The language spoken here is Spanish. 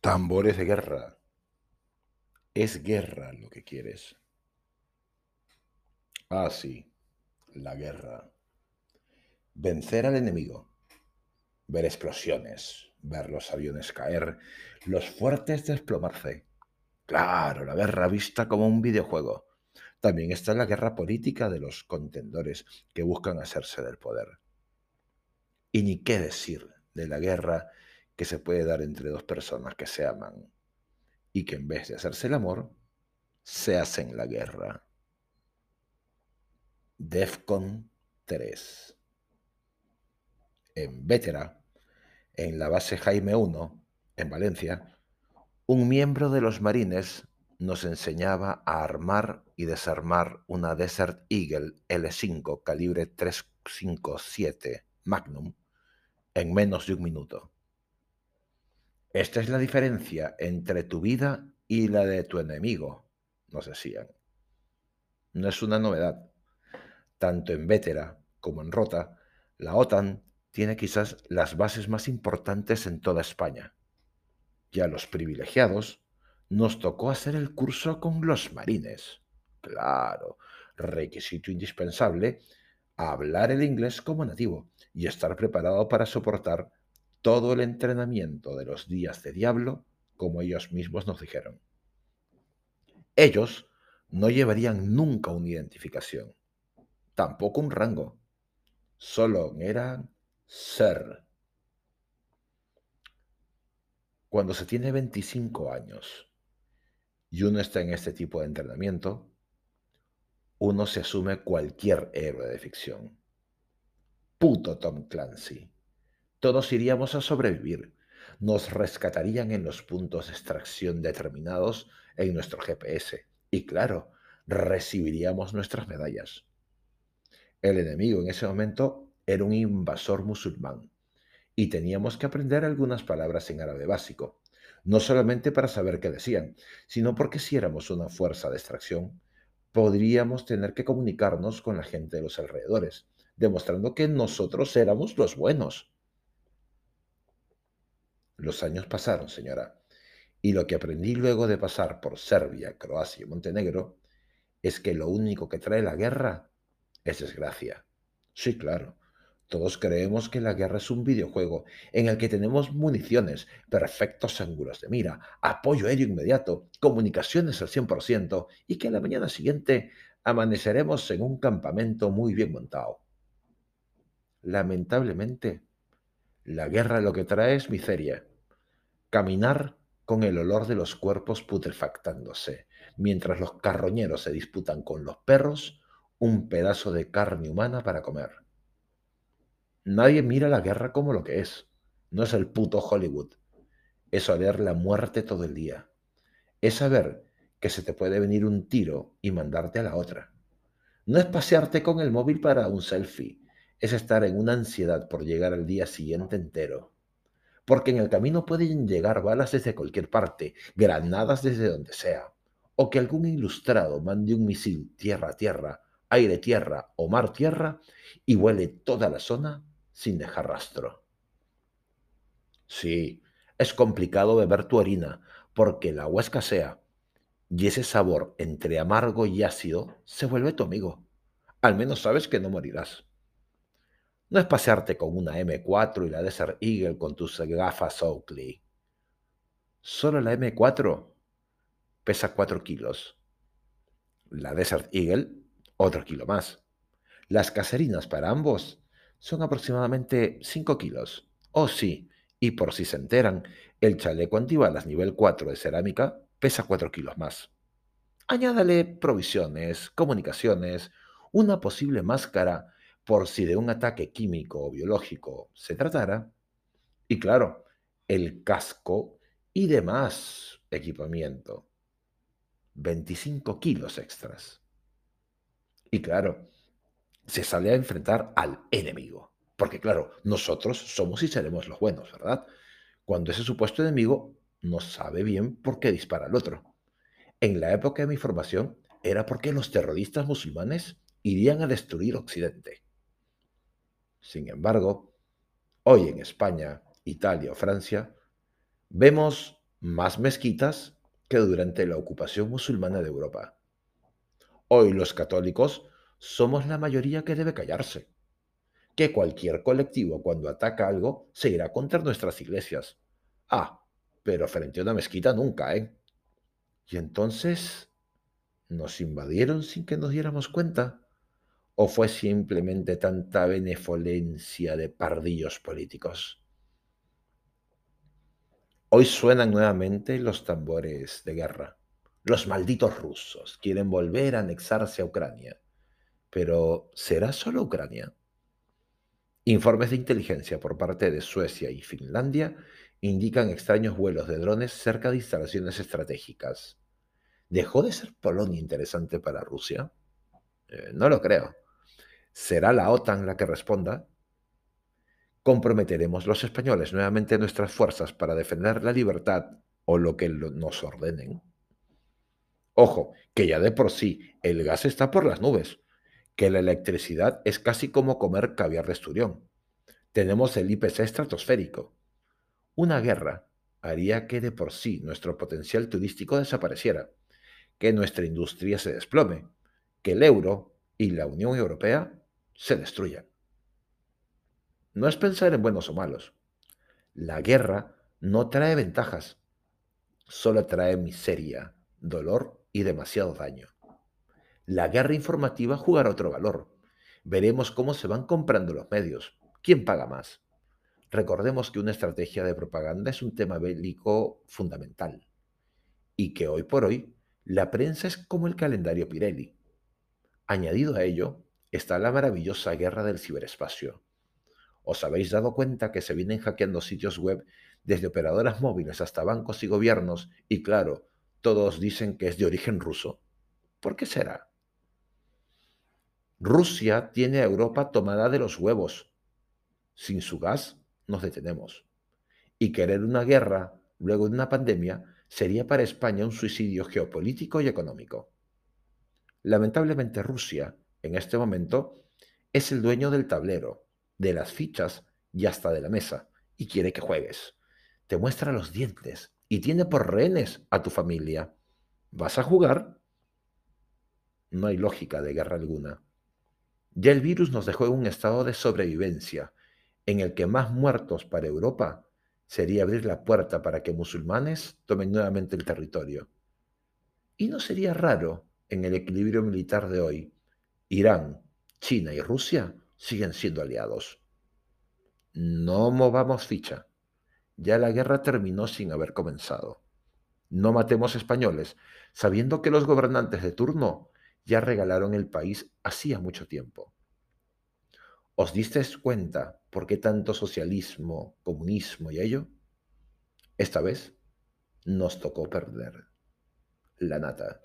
Tambores de guerra. Es guerra lo que quieres. Ah, sí, la guerra. Vencer al enemigo. Ver explosiones, ver los aviones caer, los fuertes desplomarse Claro, la guerra vista como un videojuego. También está la guerra política de los contendores que buscan hacerse del poder. Y ni qué decir de la guerra que se puede dar entre dos personas que se aman y que en vez de hacerse el amor, se hacen la guerra. DEFCON 3. En Vétera, en la base Jaime I, en Valencia, un miembro de los marines nos enseñaba a armar y desarmar una Desert Eagle L5 calibre 357 Magnum en menos de un minuto. Esta es la diferencia entre tu vida y la de tu enemigo, nos decían. No es una novedad. Tanto en Vétera como en Rota, la OTAN tiene quizás las bases más importantes en toda España. Y a los privilegiados nos tocó hacer el curso con los marines. Claro, requisito indispensable, hablar el inglés como nativo y estar preparado para soportar todo el entrenamiento de los días de diablo, como ellos mismos nos dijeron. Ellos no llevarían nunca una identificación, tampoco un rango, solo eran ser. Cuando se tiene 25 años y uno está en este tipo de entrenamiento, uno se asume cualquier héroe de ficción. Puto Tom Clancy todos iríamos a sobrevivir. Nos rescatarían en los puntos de extracción determinados en nuestro GPS. Y claro, recibiríamos nuestras medallas. El enemigo en ese momento era un invasor musulmán y teníamos que aprender algunas palabras en árabe básico, no solamente para saber qué decían, sino porque si éramos una fuerza de extracción, podríamos tener que comunicarnos con la gente de los alrededores, demostrando que nosotros éramos los buenos. Los años pasaron, señora, y lo que aprendí luego de pasar por Serbia, Croacia y Montenegro es que lo único que trae la guerra es desgracia. Sí, claro. Todos creemos que la guerra es un videojuego en el que tenemos municiones, perfectos ángulos de mira, apoyo aéreo inmediato, comunicaciones al 100% y que a la mañana siguiente amaneceremos en un campamento muy bien montado. Lamentablemente, la guerra lo que trae es miseria, Caminar con el olor de los cuerpos putrefactándose, mientras los carroñeros se disputan con los perros un pedazo de carne humana para comer. Nadie mira la guerra como lo que es. No es el puto Hollywood. Es oler la muerte todo el día. Es saber que se te puede venir un tiro y mandarte a la otra. No es pasearte con el móvil para un selfie. Es estar en una ansiedad por llegar al día siguiente entero porque en el camino pueden llegar balas desde cualquier parte, granadas desde donde sea, o que algún ilustrado mande un misil tierra-tierra, aire-tierra o mar-tierra y huele toda la zona sin dejar rastro. Sí, es complicado beber tu orina porque el agua escasea y ese sabor entre amargo y ácido se vuelve tu amigo. Al menos sabes que no morirás. No es pasearte con una M4 y la Desert Eagle con tus gafas Oakley. Solo la M4 pesa 4 kilos. La Desert Eagle, otro kilo más. Las caserinas para ambos son aproximadamente 5 kilos. Oh sí, y por si se enteran, el chaleco antibalas nivel 4 de cerámica pesa 4 kilos más. Añádale provisiones, comunicaciones, una posible máscara por si de un ataque químico o biológico se tratara, y claro, el casco y demás equipamiento. 25 kilos extras. Y claro, se sale a enfrentar al enemigo. Porque claro, nosotros somos y seremos los buenos, ¿verdad? Cuando ese supuesto enemigo no sabe bien por qué dispara al otro. En la época de mi formación era porque los terroristas musulmanes irían a destruir Occidente. Sin embargo, hoy en España, Italia o Francia, vemos más mezquitas que durante la ocupación musulmana de Europa. Hoy los católicos somos la mayoría que debe callarse. Que cualquier colectivo cuando ataca algo se irá contra nuestras iglesias. Ah, pero frente a una mezquita nunca, ¿eh? Y entonces, ¿nos invadieron sin que nos diéramos cuenta? ¿O fue simplemente tanta benevolencia de pardillos políticos? Hoy suenan nuevamente los tambores de guerra. Los malditos rusos quieren volver a anexarse a Ucrania. Pero ¿será solo Ucrania? Informes de inteligencia por parte de Suecia y Finlandia indican extraños vuelos de drones cerca de instalaciones estratégicas. ¿Dejó de ser Polonia interesante para Rusia? Eh, no lo creo. ¿Será la OTAN la que responda? comprometeremos los españoles nuevamente nuestras fuerzas para defender la libertad o lo que nos ordenen. Ojo, que ya de por sí el gas está por las nubes, que la electricidad es casi como comer caviar de esturión. Tenemos el IPC estratosférico. Una guerra haría que de por sí nuestro potencial turístico desapareciera, que nuestra industria se desplome, que el euro y la Unión Europea se destruyan no es pensar en buenos o malos. La guerra no trae ventajas, solo trae miseria, dolor y demasiado daño. La guerra informativa jugará otro valor. Veremos cómo se van comprando los medios. ¿Quién paga más? Recordemos que una estrategia de propaganda es un tema bélico fundamental y que hoy por hoy la prensa es como el calendario Pirelli. Añadido a ello está la maravillosa guerra del ciberespacio, ¿Os habéis dado cuenta que se vienen hackeando sitios web desde operadoras móviles hasta bancos y gobiernos? Y claro, todos dicen que es de origen ruso. ¿Por qué será? Rusia tiene a Europa tomada de los huevos. Sin su gas nos detenemos. Y querer una guerra luego de una pandemia sería para España un suicidio geopolítico y económico. Lamentablemente Rusia, en este momento, es el dueño del tablero de las fichas y hasta de la mesa, y quiere que juegues. Te muestra los dientes y tiene por rehenes a tu familia. ¿Vas a jugar? No hay lógica de guerra alguna. Ya el virus nos dejó en un estado de sobrevivencia, en el que más muertos para Europa sería abrir la puerta para que musulmanes tomen nuevamente el territorio. Y no sería raro en el equilibrio militar de hoy. Irán, China y Rusia siguen siendo aliados. No movamos ficha. Ya la guerra terminó sin haber comenzado. No matemos españoles, sabiendo que los gobernantes de turno ya regalaron el país hacía mucho tiempo. ¿Os disteis cuenta por qué tanto socialismo, comunismo y ello? Esta vez nos tocó perder la nata.